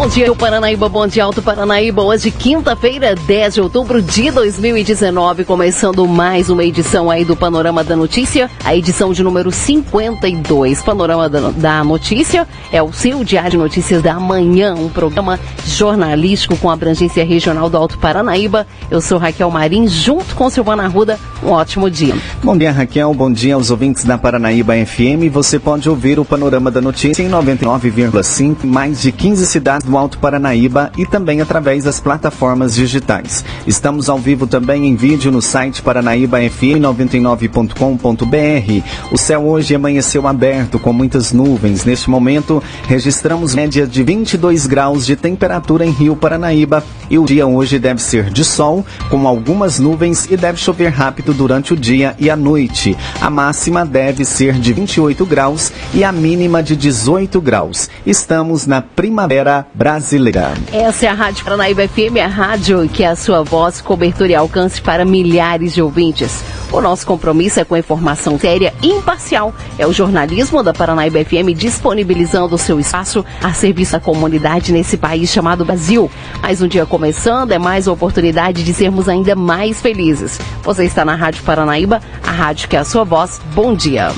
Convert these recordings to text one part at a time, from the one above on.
Bom dia, Paranaíba, bom dia, Alto Paranaíba. Hoje, quinta-feira, 10 de outubro de 2019, começando mais uma edição aí do Panorama da Notícia, a edição de número 52. Panorama da, da Notícia é o seu diário de notícias da manhã, um programa jornalístico com abrangência regional do Alto Paranaíba. Eu sou Raquel Marim, junto com Silvana Arruda. Um ótimo dia. Bom dia, Raquel. Bom dia aos ouvintes da Paranaíba FM. Você pode ouvir o Panorama da Notícia em 99,5, mais de 15 cidades do Alto Paranaíba e também através das plataformas digitais. Estamos ao vivo também em vídeo no site paranaíbafm99.com.br. O céu hoje amanheceu aberto com muitas nuvens. Neste momento, registramos média de 22 graus de temperatura em Rio Paranaíba e o dia hoje deve ser de sol, com algumas nuvens e deve chover rápido durante o dia e a noite. A máxima deve ser de 28 graus e a mínima de 18 graus. Estamos na primavera brasileira. Essa é a Rádio Paranaíba FM, a rádio que a sua voz, cobertura e alcance para milhares de ouvintes. O nosso compromisso é com a informação séria e imparcial. É o jornalismo da Paranaíba FM disponibilizando o seu espaço a serviço da comunidade nesse país chamado Brasil. Mais um dia começando, é mais uma oportunidade de sermos ainda mais felizes. Você está na Rádio Paranaíba, a rádio que é a sua voz. Bom dia.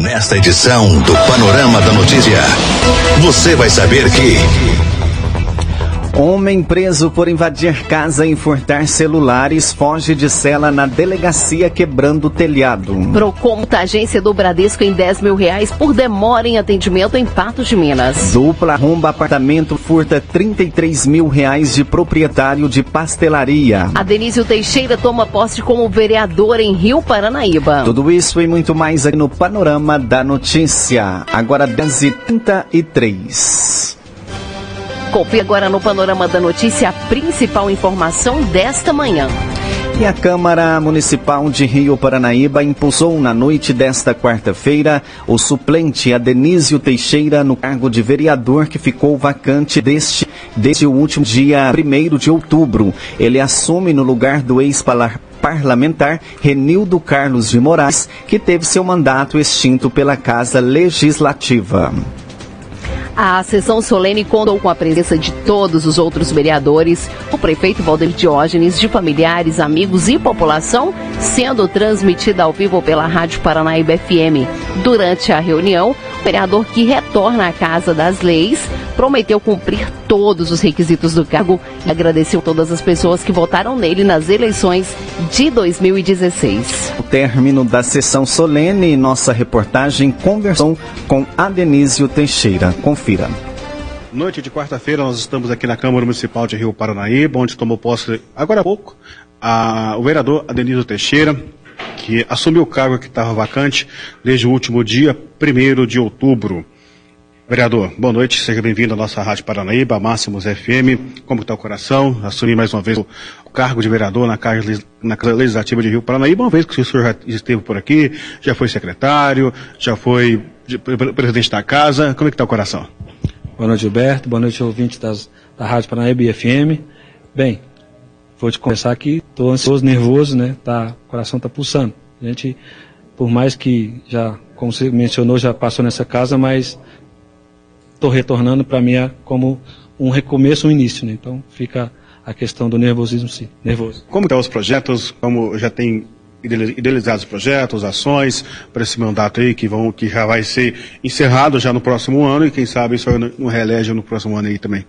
Nesta edição do Panorama da Notícia, você vai saber que. Homem preso por invadir casa e furtar celulares foge de cela na delegacia quebrando telhado. Procon agência do Bradesco em 10 mil reais por demora em atendimento em Patos de Minas. Dupla arromba apartamento furta 33 mil reais de proprietário de pastelaria. Adenísio Teixeira toma posse como vereador em Rio Paranaíba. Tudo isso e muito mais aqui no Panorama da Notícia. Agora 10h33. Confira agora no Panorama da Notícia a principal informação desta manhã. E a Câmara Municipal de Rio Paranaíba impulsou na noite desta quarta-feira o suplente Adenísio Teixeira no cargo de vereador que ficou vacante deste, desde o último dia 1 de outubro. Ele assume no lugar do ex-parlamentar Renildo Carlos de Moraes, que teve seu mandato extinto pela Casa Legislativa. A sessão solene contou com a presença de todos os outros vereadores, o prefeito Valdir Diógenes, de familiares, amigos e população, sendo transmitida ao vivo pela Rádio Paranaíba FM. Durante a reunião, vereador que retorna à Casa das Leis prometeu cumprir todos os requisitos do cargo e agradeceu todas as pessoas que votaram nele nas eleições de 2016. O término da sessão solene, nossa reportagem conversou com Adenísio Teixeira. Confira. Noite de quarta-feira, nós estamos aqui na Câmara Municipal de Rio Paranaíba, onde tomou posse agora há pouco a, o vereador Adenísio Teixeira, que assumiu o cargo que estava vacante desde o último dia, 1 de outubro. Vereador, boa noite, seja bem-vindo à nossa Rádio Paranaíba, Máximos FM. Como está o coração? Assumi mais uma vez o, cargo de vereador na Casa, na Casa Legislativa de Rio Paranaíba, uma vez que o senhor já esteve por aqui, já foi secretário, já foi presidente da casa. Como é que está o coração? Boa noite, Gilberto. Boa noite, ouvintes das, da Rádio Paranaíba e FM. Bem, vou te confessar que estou ansioso, nervoso, né? Tá, o coração está pulsando. A gente, por mais que já, como você mencionou, já passou nessa casa, mas estou retornando para mim como um recomeço, um início. Né? Então fica a questão do nervosismo, sim. Nervoso. Como estão os projetos? Como já tem idealizados projetos, ações para esse mandato aí que vão que já vai ser encerrado já no próximo ano e quem sabe isso no relégio no próximo ano aí também.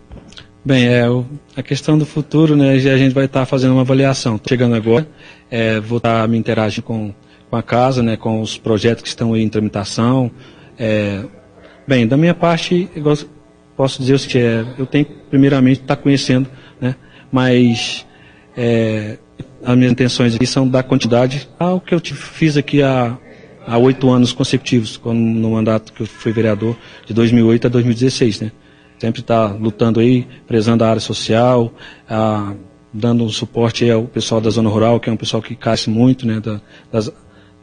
Bem, é o, a questão do futuro, né? A gente vai estar tá fazendo uma avaliação. Tô chegando agora, é, vou estar tá me interagindo com, com a casa, né? Com os projetos que estão em tramitação, é, Bem, da minha parte, eu posso dizer o seguinte, é, eu tenho primeiramente estar tá conhecendo, né, mas é, as minhas intenções aqui são dar quantidade ao que eu fiz aqui há há oito anos consecutivos, no mandato que eu fui vereador, de 2008 a 2016, né. Sempre está lutando aí, prezando a área social, a, dando suporte ao pessoal da zona rural, que é um pessoal que cresce muito, né, da, das,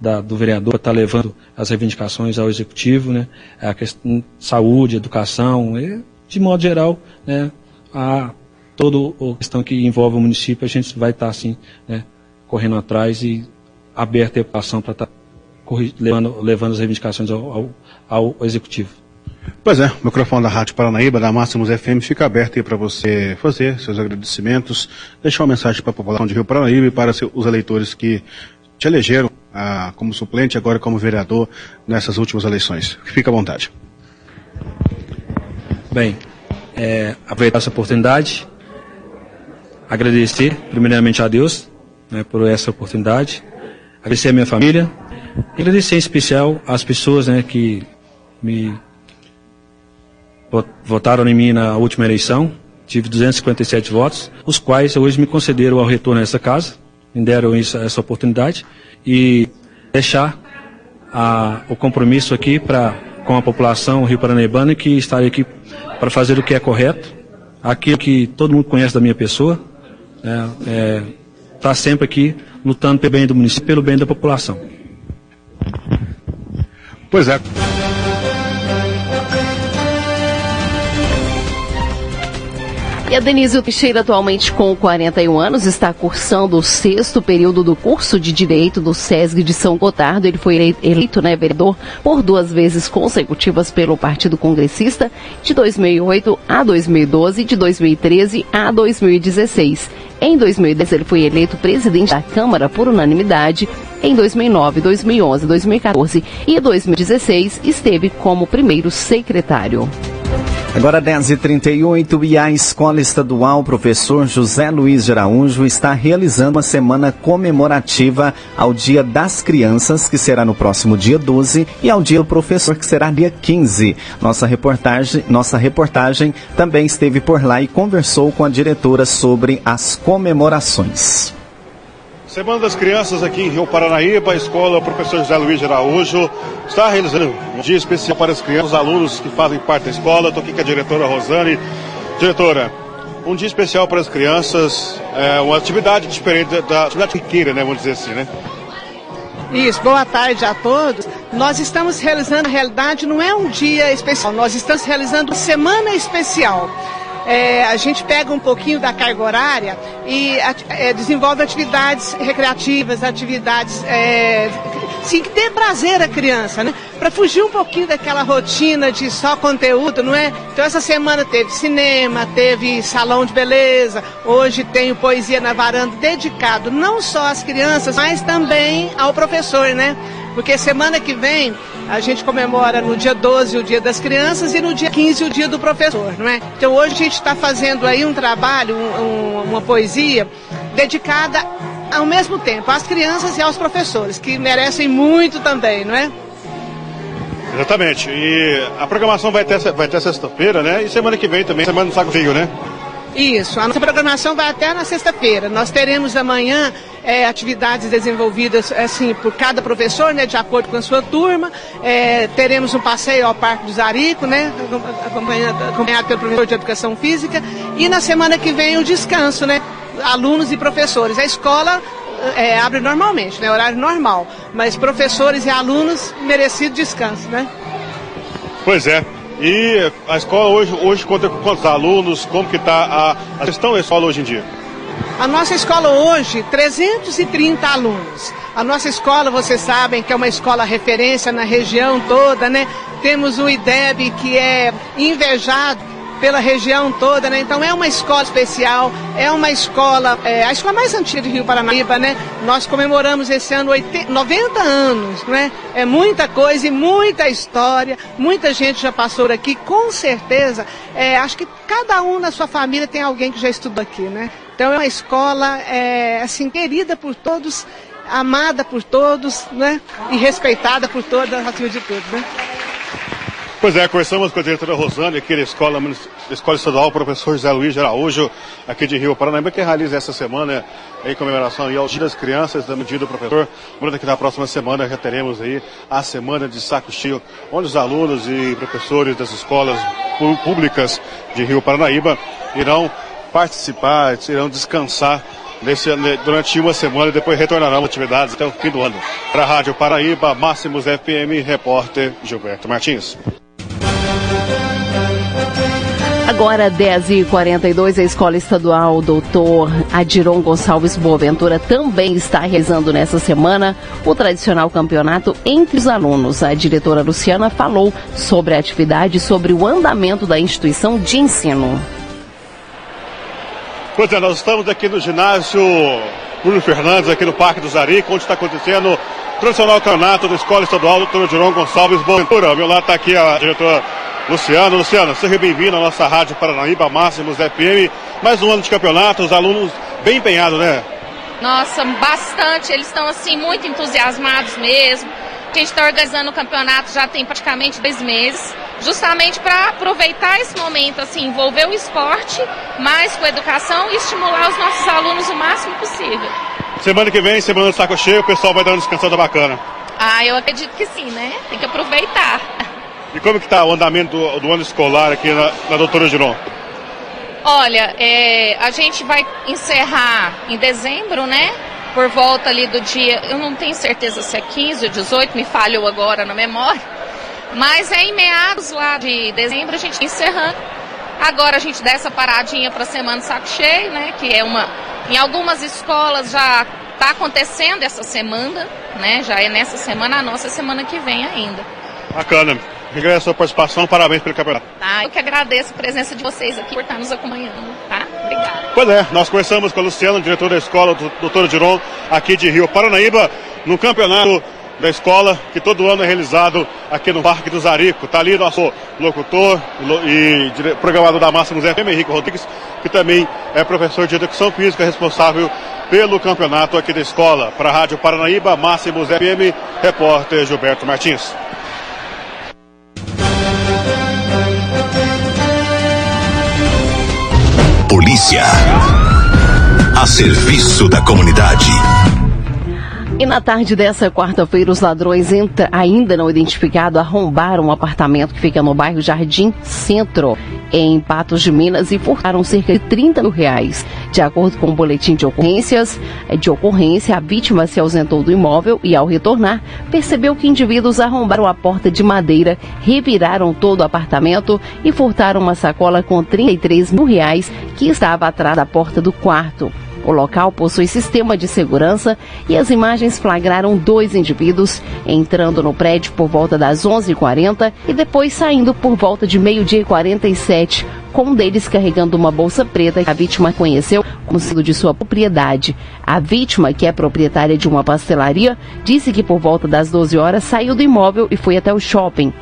da, do vereador para estar tá levando as reivindicações ao executivo, né? A questão de saúde, educação, e, de modo geral, né? A toda a questão que envolve o município, a gente vai estar tá, assim, né? Correndo atrás e aberta a população para estar tá levando, levando as reivindicações ao, ao, ao executivo. Pois é, o microfone da Rádio Paranaíba, da Máximos FM, fica aberto aí para você fazer seus agradecimentos, deixar uma mensagem para a população de Rio Paranaíba e para os eleitores que te elegeram ah, como suplente, agora como vereador nessas últimas eleições. Fica à vontade. Bem, é, aproveitar essa oportunidade, agradecer primeiramente a Deus né, por essa oportunidade, agradecer a minha família, agradecer em especial às pessoas né, que me votaram em mim na última eleição. Tive 257 votos, os quais hoje me concederam ao retorno a essa casa, me deram isso, essa oportunidade e deixar a, o compromisso aqui para com a população rio paranaibana que estarei aqui para fazer o que é correto, aquilo que todo mundo conhece da minha pessoa, né, é, tá sempre aqui lutando pelo bem do município, pelo bem da população. Pois é. E a Denise Teixeira, atualmente com 41 anos, está cursando o sexto período do curso de Direito do SESG de São Gotardo. Ele foi eleito, né, vereador, por duas vezes consecutivas pelo Partido Congressista, de 2008 a 2012 e de 2013 a 2016. Em 2010, ele foi eleito presidente da Câmara por unanimidade. Em 2009, 2011, 2014 e 2016, esteve como primeiro secretário. Agora 10h38 e a Escola Estadual Professor José Luiz de Araújo está realizando uma semana comemorativa ao Dia das Crianças, que será no próximo dia 12, e ao Dia do Professor, que será dia 15. Nossa reportagem, nossa reportagem também esteve por lá e conversou com a diretora sobre as comemorações. Semana das Crianças aqui em Rio Paranaíba, a escola Professor José Luiz Araújo está realizando um dia especial para as crianças, os alunos que fazem parte da escola. Estou aqui com a diretora Rosane. Diretora, um dia especial para as crianças, é uma atividade diferente da atividade riqueira, né? Vamos dizer assim, né? Isso, boa tarde a todos. Nós estamos realizando, na realidade, não é um dia especial, nós estamos realizando semana especial é, a gente pega um pouquinho da carga horária e é, desenvolve atividades recreativas, atividades é, sim, que dê prazer à criança, né? Para fugir um pouquinho daquela rotina de só conteúdo, não é? Então essa semana teve cinema, teve salão de beleza, hoje tem Poesia na Varanda dedicado não só às crianças, mas também ao professor, né? Porque semana que vem a gente comemora no dia 12 o Dia das Crianças e no dia 15 o Dia do Professor, não é? Então hoje a gente está fazendo aí um trabalho, um, uma poesia dedicada ao mesmo tempo às crianças e aos professores, que merecem muito também, não é? Exatamente. E a programação vai até, vai até sexta-feira, né? E semana que vem também, semana do Saco Frio, né? Isso, a nossa programação vai até na sexta-feira. Nós teremos amanhã é, atividades desenvolvidas assim por cada professor, né, de acordo com a sua turma. É, teremos um passeio ao Parque do Zarico, né, acompanhado, acompanhado pelo professor de Educação Física. E na semana que vem o descanso, né, alunos e professores. A escola é, abre normalmente, né, horário normal, mas professores e alunos merecido descanso, né? Pois é. E a escola hoje, hoje conta com quantos alunos? Como que está a, a gestão da escola hoje em dia? A nossa escola hoje, 330 alunos. A nossa escola, vocês sabem que é uma escola referência na região toda, né? Temos o IDEB que é invejado pela região toda, né? Então é uma escola especial, é uma escola, é, a escola mais antiga de Rio Paranaíba, né? Nós comemoramos esse ano 80, 90 anos, né? É muita coisa e muita história, muita gente já passou aqui, com certeza. É, acho que cada um na sua família tem alguém que já estudou aqui, né? Então é uma escola, é, assim, querida por todos, amada por todos, né? E respeitada por todas, acima de tudo, né? Pois é, conversamos com a diretora Rosane, aqui da Escola, Escola Estadual, professor José Luiz Araújo, aqui de Rio Paranaíba, que realiza essa semana em comemoração ao Dia das Crianças, da medida do professor. Lembrando que na próxima semana já teremos aí a Semana de Saco Cheio, onde os alunos e professores das escolas públicas de Rio Paranaíba irão participar, irão descansar nesse, durante uma semana e depois retornarão atividades até o fim do ano. Para a Rádio Paraíba, Máximos FM, repórter Gilberto Martins. Agora, 10h42, a Escola Estadual Doutor Adiron Gonçalves Boaventura também está realizando nessa semana o tradicional campeonato entre os alunos. A diretora Luciana falou sobre a atividade e sobre o andamento da instituição de ensino. Pois é, nós estamos aqui no ginásio Bruno Fernandes, aqui no Parque do Zarico, onde está acontecendo o tradicional campeonato da Escola Estadual Doutor Adiron Gonçalves Boaventura. Ao meu lado está aqui a diretora Luciano, Luciano, seja bem-vindo à nossa Rádio Paranaíba Máximos FM. Mais um ano de campeonato, os alunos bem empenhados, né? Nossa, bastante. Eles estão assim muito entusiasmados mesmo. A gente está organizando o campeonato já tem praticamente dois meses, justamente para aproveitar esse momento, assim, envolver o esporte mais com a educação e estimular os nossos alunos o máximo possível. Semana que vem, semana do saco cheio, o pessoal vai dar uma descansada bacana. Ah, eu acredito que sim, né? Tem que aproveitar. E como que está o andamento do, do, ano escolar aqui na, na Doutora Giron? Olha, é, a gente vai encerrar em dezembro, né? Por volta ali do dia, eu não tenho certeza se é 15 ou 18, me falhou agora na memória. Mas é em meados lá de dezembro a gente tá encerrando. Agora a gente dá essa paradinha para a semana saco cheio, né? Que é uma. Em algumas escolas já está acontecendo essa semana, né? Já é nessa semana, a nossa semana que vem ainda. Bacana. Agradeço a sua participação, parabéns pelo campeonato. Tá, eu que agradeço a presença de vocês aqui por estar nos acompanhando, tá? Obrigada. Pois é, nós conversamos com a Luciana, diretor da escola, do Doutor Diron, aqui de Rio Paranaíba, no campeonato da escola, que todo ano é realizado aqui no Parque do Zarico. Está ali nosso locutor e programador da Máximos FM, Henrique Rodrigues, que também é professor de Educação Física, responsável pelo campeonato aqui da escola. Para a Rádio Paranaíba, Máximos FM, repórter Gilberto Martins. Polícia. A serviço da comunidade. E na tarde dessa quarta-feira, os ladrões entra, ainda não identificados arrombaram um apartamento que fica no bairro Jardim Centro, em Patos de Minas, e furtaram cerca de 30 mil reais. De acordo com o boletim de ocorrências, de ocorrência, a vítima se ausentou do imóvel e, ao retornar, percebeu que indivíduos arrombaram a porta de madeira, reviraram todo o apartamento e furtaram uma sacola com 33 mil reais que estava atrás da porta do quarto. O local possui sistema de segurança e as imagens flagraram dois indivíduos entrando no prédio por volta das 11h40 e depois saindo por volta de meio-dia e 47, com um deles carregando uma bolsa preta que a vítima conheceu como sendo de sua propriedade. A vítima, que é proprietária de uma pastelaria, disse que por volta das 12 horas saiu do imóvel e foi até o shopping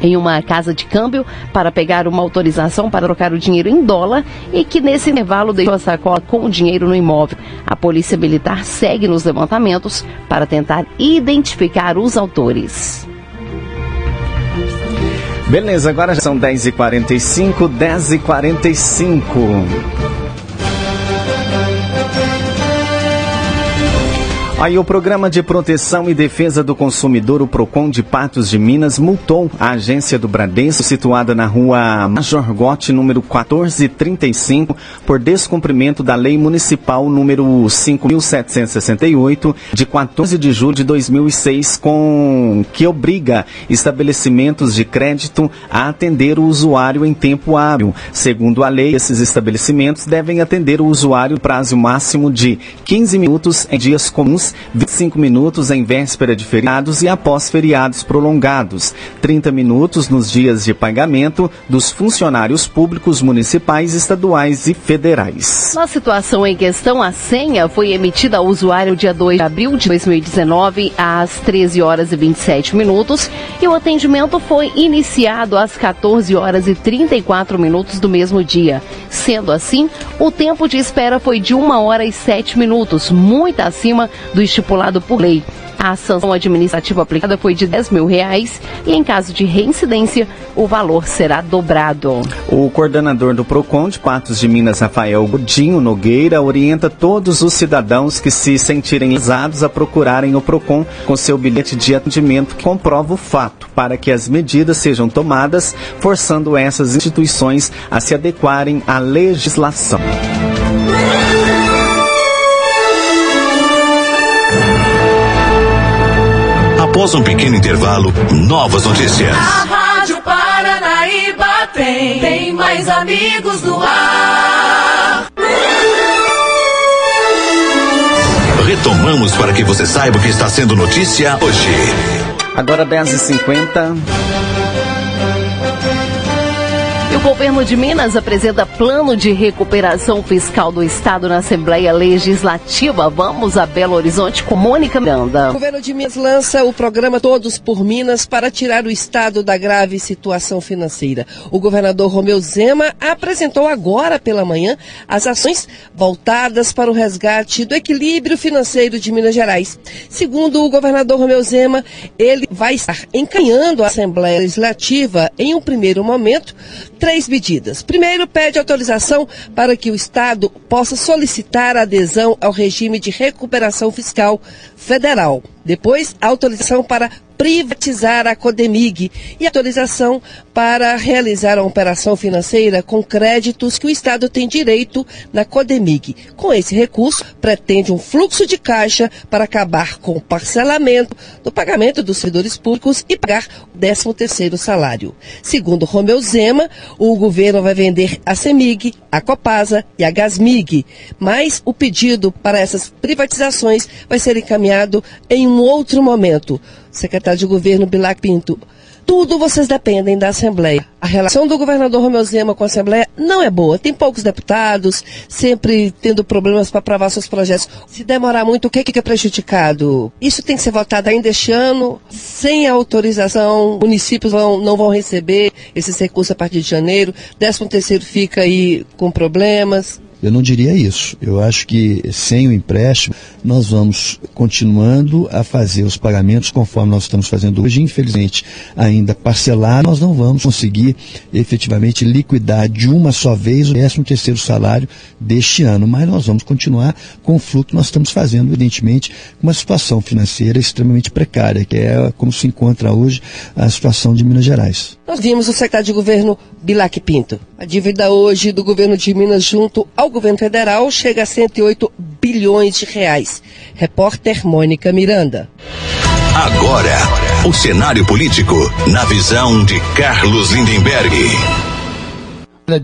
em uma casa de câmbio para pegar uma autorização para trocar o dinheiro em dólar e que nesse intervalo deixou a sacola com o dinheiro no imóvel. A polícia militar segue nos levantamentos para tentar identificar os autores. Beleza, agora são 10h45, 10h45. Aí o Programa de Proteção e Defesa do Consumidor, o PROCON de Patos de Minas, multou a agência do Bradesco, situada na rua Major Gotti, número 1435, por descumprimento da Lei Municipal número 5.768, de 14 de julho de 2006, com que obriga estabelecimentos de crédito a atender o usuário em tempo hábil. Segundo a lei, esses estabelecimentos devem atender o usuário prazo máximo de 15 minutos em dias comuns 25 minutos em véspera de feriados e após feriados prolongados, 30 minutos nos dias de pagamento dos funcionários públicos municipais, estaduais e federais. Na situação em questão, a senha foi emitida ao usuário dia 2 de abril de 2019 às 13 horas e 27 minutos e o atendimento foi iniciado às 14 horas e 34 minutos do mesmo dia. Sendo assim, o tempo de espera foi de 1 hora e 7 minutos, muito acima do estipulado por lei. A sanção administrativa aplicada foi de 10 mil reais e, em caso de reincidência, o valor será dobrado. O coordenador do PROCON de Patos de Minas, Rafael Godinho Nogueira, orienta todos os cidadãos que se sentirem lesados a procurarem o PROCON com seu bilhete de atendimento que comprova o fato, para que as medidas sejam tomadas, forçando essas instituições a se adequarem à legislação. Após um pequeno intervalo, novas notícias. A Rádio Paranaíba tem, tem mais amigos no ar. Retomamos para que você saiba o que está sendo notícia hoje. Agora 10h50. Governo de Minas apresenta plano de recuperação fiscal do Estado na Assembleia Legislativa. Vamos a Belo Horizonte com Mônica Miranda. O governo de Minas lança o programa Todos por Minas para tirar o Estado da grave situação financeira. O governador Romeu Zema apresentou agora pela manhã as ações voltadas para o resgate do equilíbrio financeiro de Minas Gerais. Segundo o governador Romeu Zema, ele vai estar encaminhando a Assembleia Legislativa em um primeiro momento três medidas. Primeiro, pede autorização para que o Estado possa solicitar adesão ao regime de recuperação fiscal federal. Depois, autorização para privatizar a Codemig e autorização para realizar a operação financeira com créditos que o Estado tem direito na Codemig. Com esse recurso, pretende um fluxo de caixa para acabar com o parcelamento do pagamento dos servidores públicos e pagar o 13º salário. Segundo Romeu Zema, o governo vai vender a Semig, a Copasa e a Gasmig, mas o pedido para essas privatizações vai ser encaminhado em um outro momento secretário de governo Bilac Pinto. Tudo vocês dependem da Assembleia. A relação do governador Romeu Zema com a Assembleia não é boa. Tem poucos deputados, sempre tendo problemas para aprovar seus projetos. Se demorar muito, o que, que é prejudicado? Isso tem que ser votado ainda este ano, sem autorização. Municípios vão, não vão receber esses recursos a partir de janeiro. 13 terceiro fica aí com problemas. Eu não diria isso. Eu acho que sem o empréstimo, nós vamos continuando a fazer os pagamentos conforme nós estamos fazendo hoje. Infelizmente, ainda parcelar, nós não vamos conseguir efetivamente liquidar de uma só vez o 13 terceiro salário deste ano. Mas nós vamos continuar com o fluxo que nós estamos fazendo, evidentemente, com uma situação financeira extremamente precária, que é como se encontra hoje a situação de Minas Gerais. Nós vimos o secretário de governo Bilac Pinto. A dívida hoje do governo de Minas junto ao governo federal chega a 108 bilhões de reais. Repórter Mônica Miranda. Agora, o cenário político na visão de Carlos Lindenberg.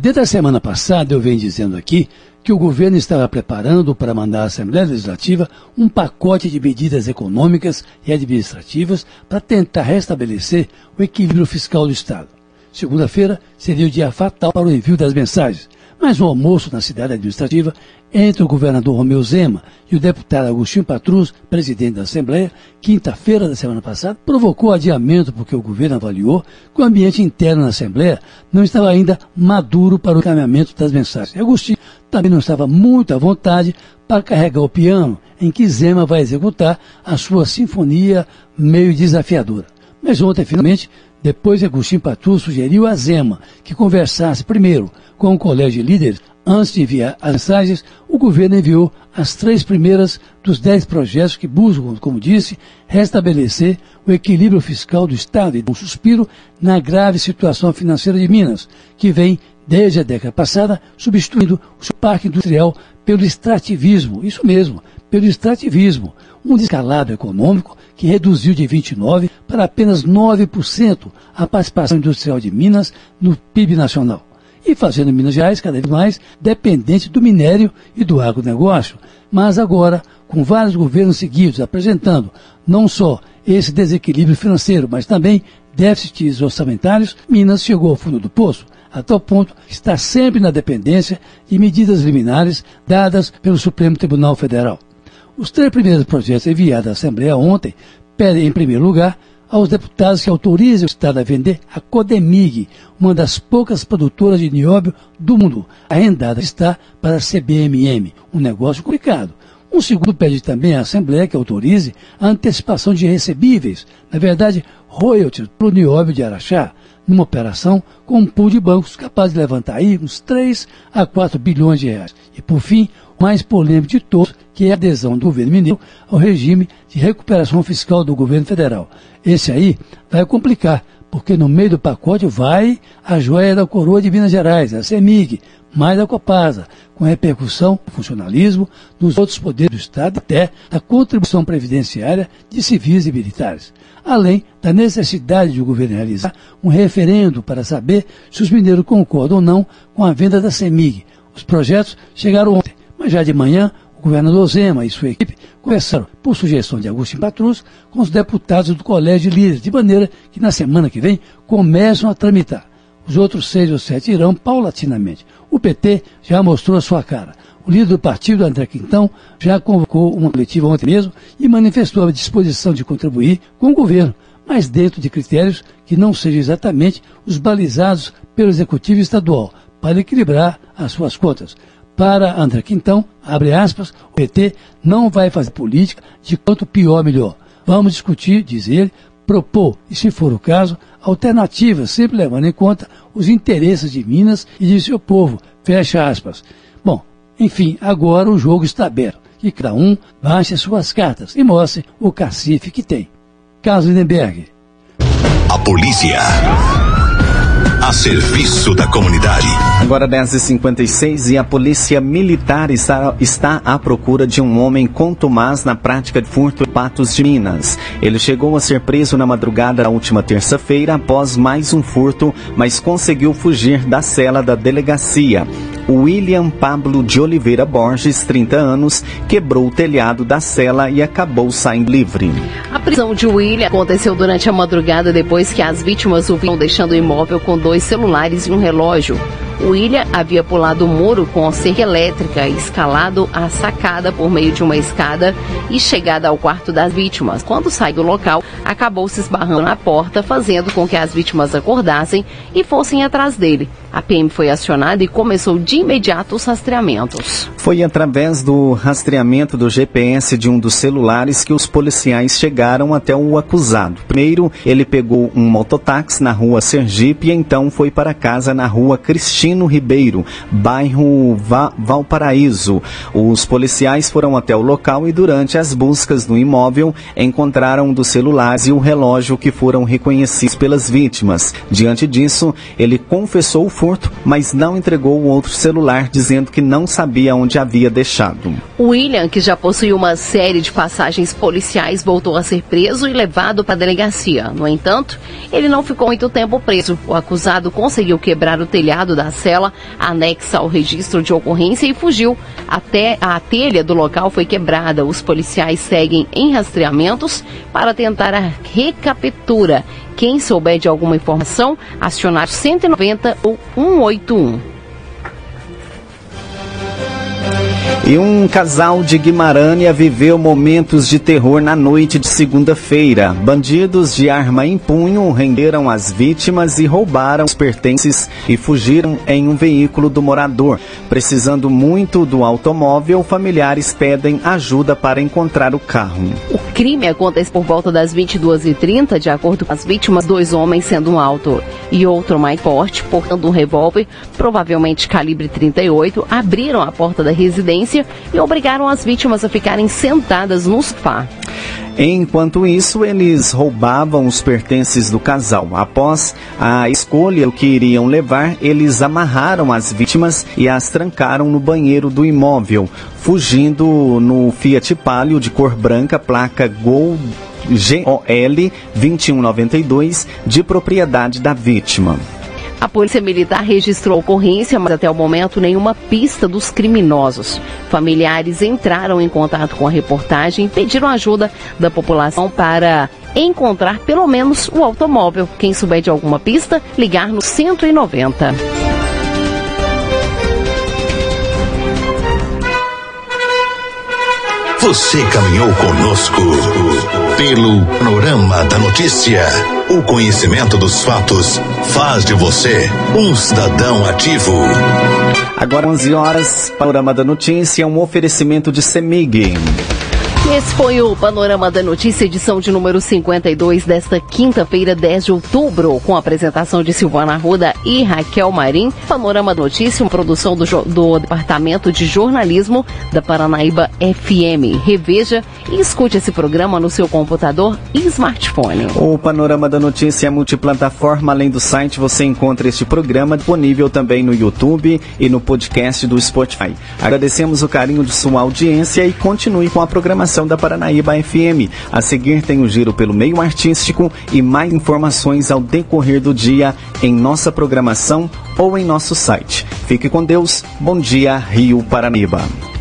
Desde a semana passada eu venho dizendo aqui que o governo estava preparando para mandar à Assembleia Legislativa um pacote de medidas econômicas e administrativas para tentar restabelecer o equilíbrio fiscal do Estado. Segunda-feira seria o dia fatal para o envio das mensagens, mas o almoço na cidade administrativa entre o governador Romeu Zema e o deputado Agostinho Patrus, presidente da Assembleia, quinta-feira da semana passada, provocou adiamento porque o governo avaliou que o ambiente interno na Assembleia não estava ainda maduro para o encaminhamento das mensagens. Agostinho também não estava muito à vontade para carregar o piano em que Zema vai executar a sua sinfonia meio desafiadora. Mas ontem, finalmente, depois Agostinho Patrus sugeriu a Zema que conversasse primeiro com o colégio de líderes Antes de enviar as mensagens, o governo enviou as três primeiras dos dez projetos que buscam, como disse, restabelecer o equilíbrio fiscal do Estado e um suspiro na grave situação financeira de Minas, que vem, desde a década passada, substituindo o seu parque industrial pelo extrativismo. Isso mesmo, pelo extrativismo. Um descalabro econômico que reduziu de 29% para apenas 9% a participação industrial de Minas no PIB nacional e fazendo Minas Gerais cada vez mais dependente do minério e do agronegócio. Mas agora, com vários governos seguidos apresentando não só esse desequilíbrio financeiro, mas também déficits orçamentários, Minas chegou ao fundo do poço, a tal ponto que está sempre na dependência de medidas liminares dadas pelo Supremo Tribunal Federal. Os três primeiros projetos enviados à Assembleia ontem pedem, em primeiro lugar, aos deputados que autorizem o Estado a vender a Codemig, uma das poucas produtoras de nióbio do mundo. Arrendada está para a CBMM, um negócio complicado. Um segundo pede também à Assembleia que autorize a antecipação de recebíveis, na verdade, royalties para o nióbio de Araxá, numa operação com um pool de bancos capaz de levantar aí uns 3 a 4 bilhões de reais. E, por fim, mais polêmico de todos, que é a adesão do governo mineiro ao regime de recuperação fiscal do governo federal. Esse aí vai complicar, porque no meio do pacote vai a joia da coroa de Minas Gerais, a CEMIG, mas da Copasa, com repercussão no funcionalismo dos outros poderes do Estado até da contribuição previdenciária de civis e militares, além da necessidade de o governo realizar um referendo para saber se os mineiros concordam ou não com a venda da CEMIG. Os projetos chegaram ontem, mas já de manhã o governador Zema e sua equipe conversaram, por sugestão de Agostinho Patrus, com os deputados do Colégio de Líderes, de maneira que na semana que vem começam a tramitar. Os outros seis ou sete irão paulatinamente. O PT já mostrou a sua cara. O líder do partido, André Quintão, já convocou uma coletiva ontem mesmo e manifestou a disposição de contribuir com o governo, mas dentro de critérios que não sejam exatamente os balizados pelo Executivo Estadual, para equilibrar as suas contas. Para André Quintão, abre aspas, o PT não vai fazer política de quanto pior melhor. Vamos discutir, diz ele, propor, e se for o caso, alternativas, sempre levando em conta os interesses de Minas e de seu povo. Fecha aspas. Bom, enfim, agora o jogo está aberto. Que cada um baixe suas cartas e mostre o cacife que tem. Carlos Lindenberg. A polícia. A serviço da comunidade. Agora 10h56 e a polícia militar está, está à procura de um homem contumaz na prática de furto em Patos de Minas. Ele chegou a ser preso na madrugada da última terça-feira após mais um furto, mas conseguiu fugir da cela da delegacia. William Pablo de Oliveira Borges, 30 anos, quebrou o telhado da cela e acabou saindo livre. A prisão de William aconteceu durante a madrugada depois que as vítimas o viram deixando o imóvel com dois celulares e um relógio. William havia pulado o muro com a cerca elétrica, escalado a sacada por meio de uma escada e chegado ao quarto das vítimas. Quando sai do local, acabou se esbarrando na porta, fazendo com que as vítimas acordassem e fossem atrás dele. A PM foi acionada e começou de imediato os rastreamentos. Foi através do rastreamento do GPS de um dos celulares que os policiais chegaram até o acusado. Primeiro, ele pegou um mototáxi na rua Sergipe e então foi para casa na rua Cristino Ribeiro, bairro Va Valparaíso. Os policiais foram até o local e durante as buscas no imóvel encontraram dos celulares e o relógio que foram reconhecidos pelas vítimas. Diante disso, ele confessou o furto, mas não entregou o outro celular, dizendo que não sabia onde havia deixado. William, que já possui uma série de passagens policiais, voltou a ser preso e levado para a delegacia. No entanto, ele não ficou muito tempo preso. O acusado conseguiu quebrar o telhado da cela anexa ao registro de ocorrência e fugiu. Até a telha do local foi quebrada. Os policiais seguem em rastreamentos para tentar a recaptura. Quem souber de alguma informação, acionar 190 ou 181. E um casal de Guimarães viveu momentos de terror na noite de segunda-feira. Bandidos de arma em punho renderam as vítimas e roubaram os pertences e fugiram em um veículo do morador. Precisando muito do automóvel, familiares pedem ajuda para encontrar o carro. O crime acontece por volta das 22h30, de acordo com as vítimas, dois homens sendo um alto e outro mais forte, portando um revólver, provavelmente calibre 38, abriram a porta da residência e obrigaram as vítimas a ficarem sentadas no sofá. Enquanto isso, eles roubavam os pertences do casal. Após a escolha que iriam levar, eles amarraram as vítimas e as trancaram no banheiro do imóvel, fugindo no Fiat Palio de cor branca, placa Gol GOL 2192, de propriedade da vítima. A Polícia Militar registrou a ocorrência, mas até o momento nenhuma pista dos criminosos. Familiares entraram em contato com a reportagem e pediram ajuda da população para encontrar pelo menos o automóvel. Quem souber de alguma pista, ligar no 190. Você caminhou conosco pelo panorama da notícia. O conhecimento dos fatos faz de você um cidadão ativo. Agora 11 horas, panorama da notícia, um oferecimento de Semig. Esse foi o Panorama da Notícia, edição de número 52 desta quinta-feira, 10 de outubro, com a apresentação de Silvana Arruda e Raquel Marim. Panorama Notícia, uma produção do, do Departamento de Jornalismo da Paranaíba FM. Reveja e escute esse programa no seu computador e smartphone. O Panorama da Notícia é multiplataforma. Além do site, você encontra este programa disponível também no YouTube e no podcast do Spotify. Agradecemos o carinho de sua audiência e continue com a programação da Paranaíba FM. A seguir tem o giro pelo meio artístico e mais informações ao decorrer do dia em nossa programação ou em nosso site. Fique com Deus. Bom dia, Rio Paranaíba.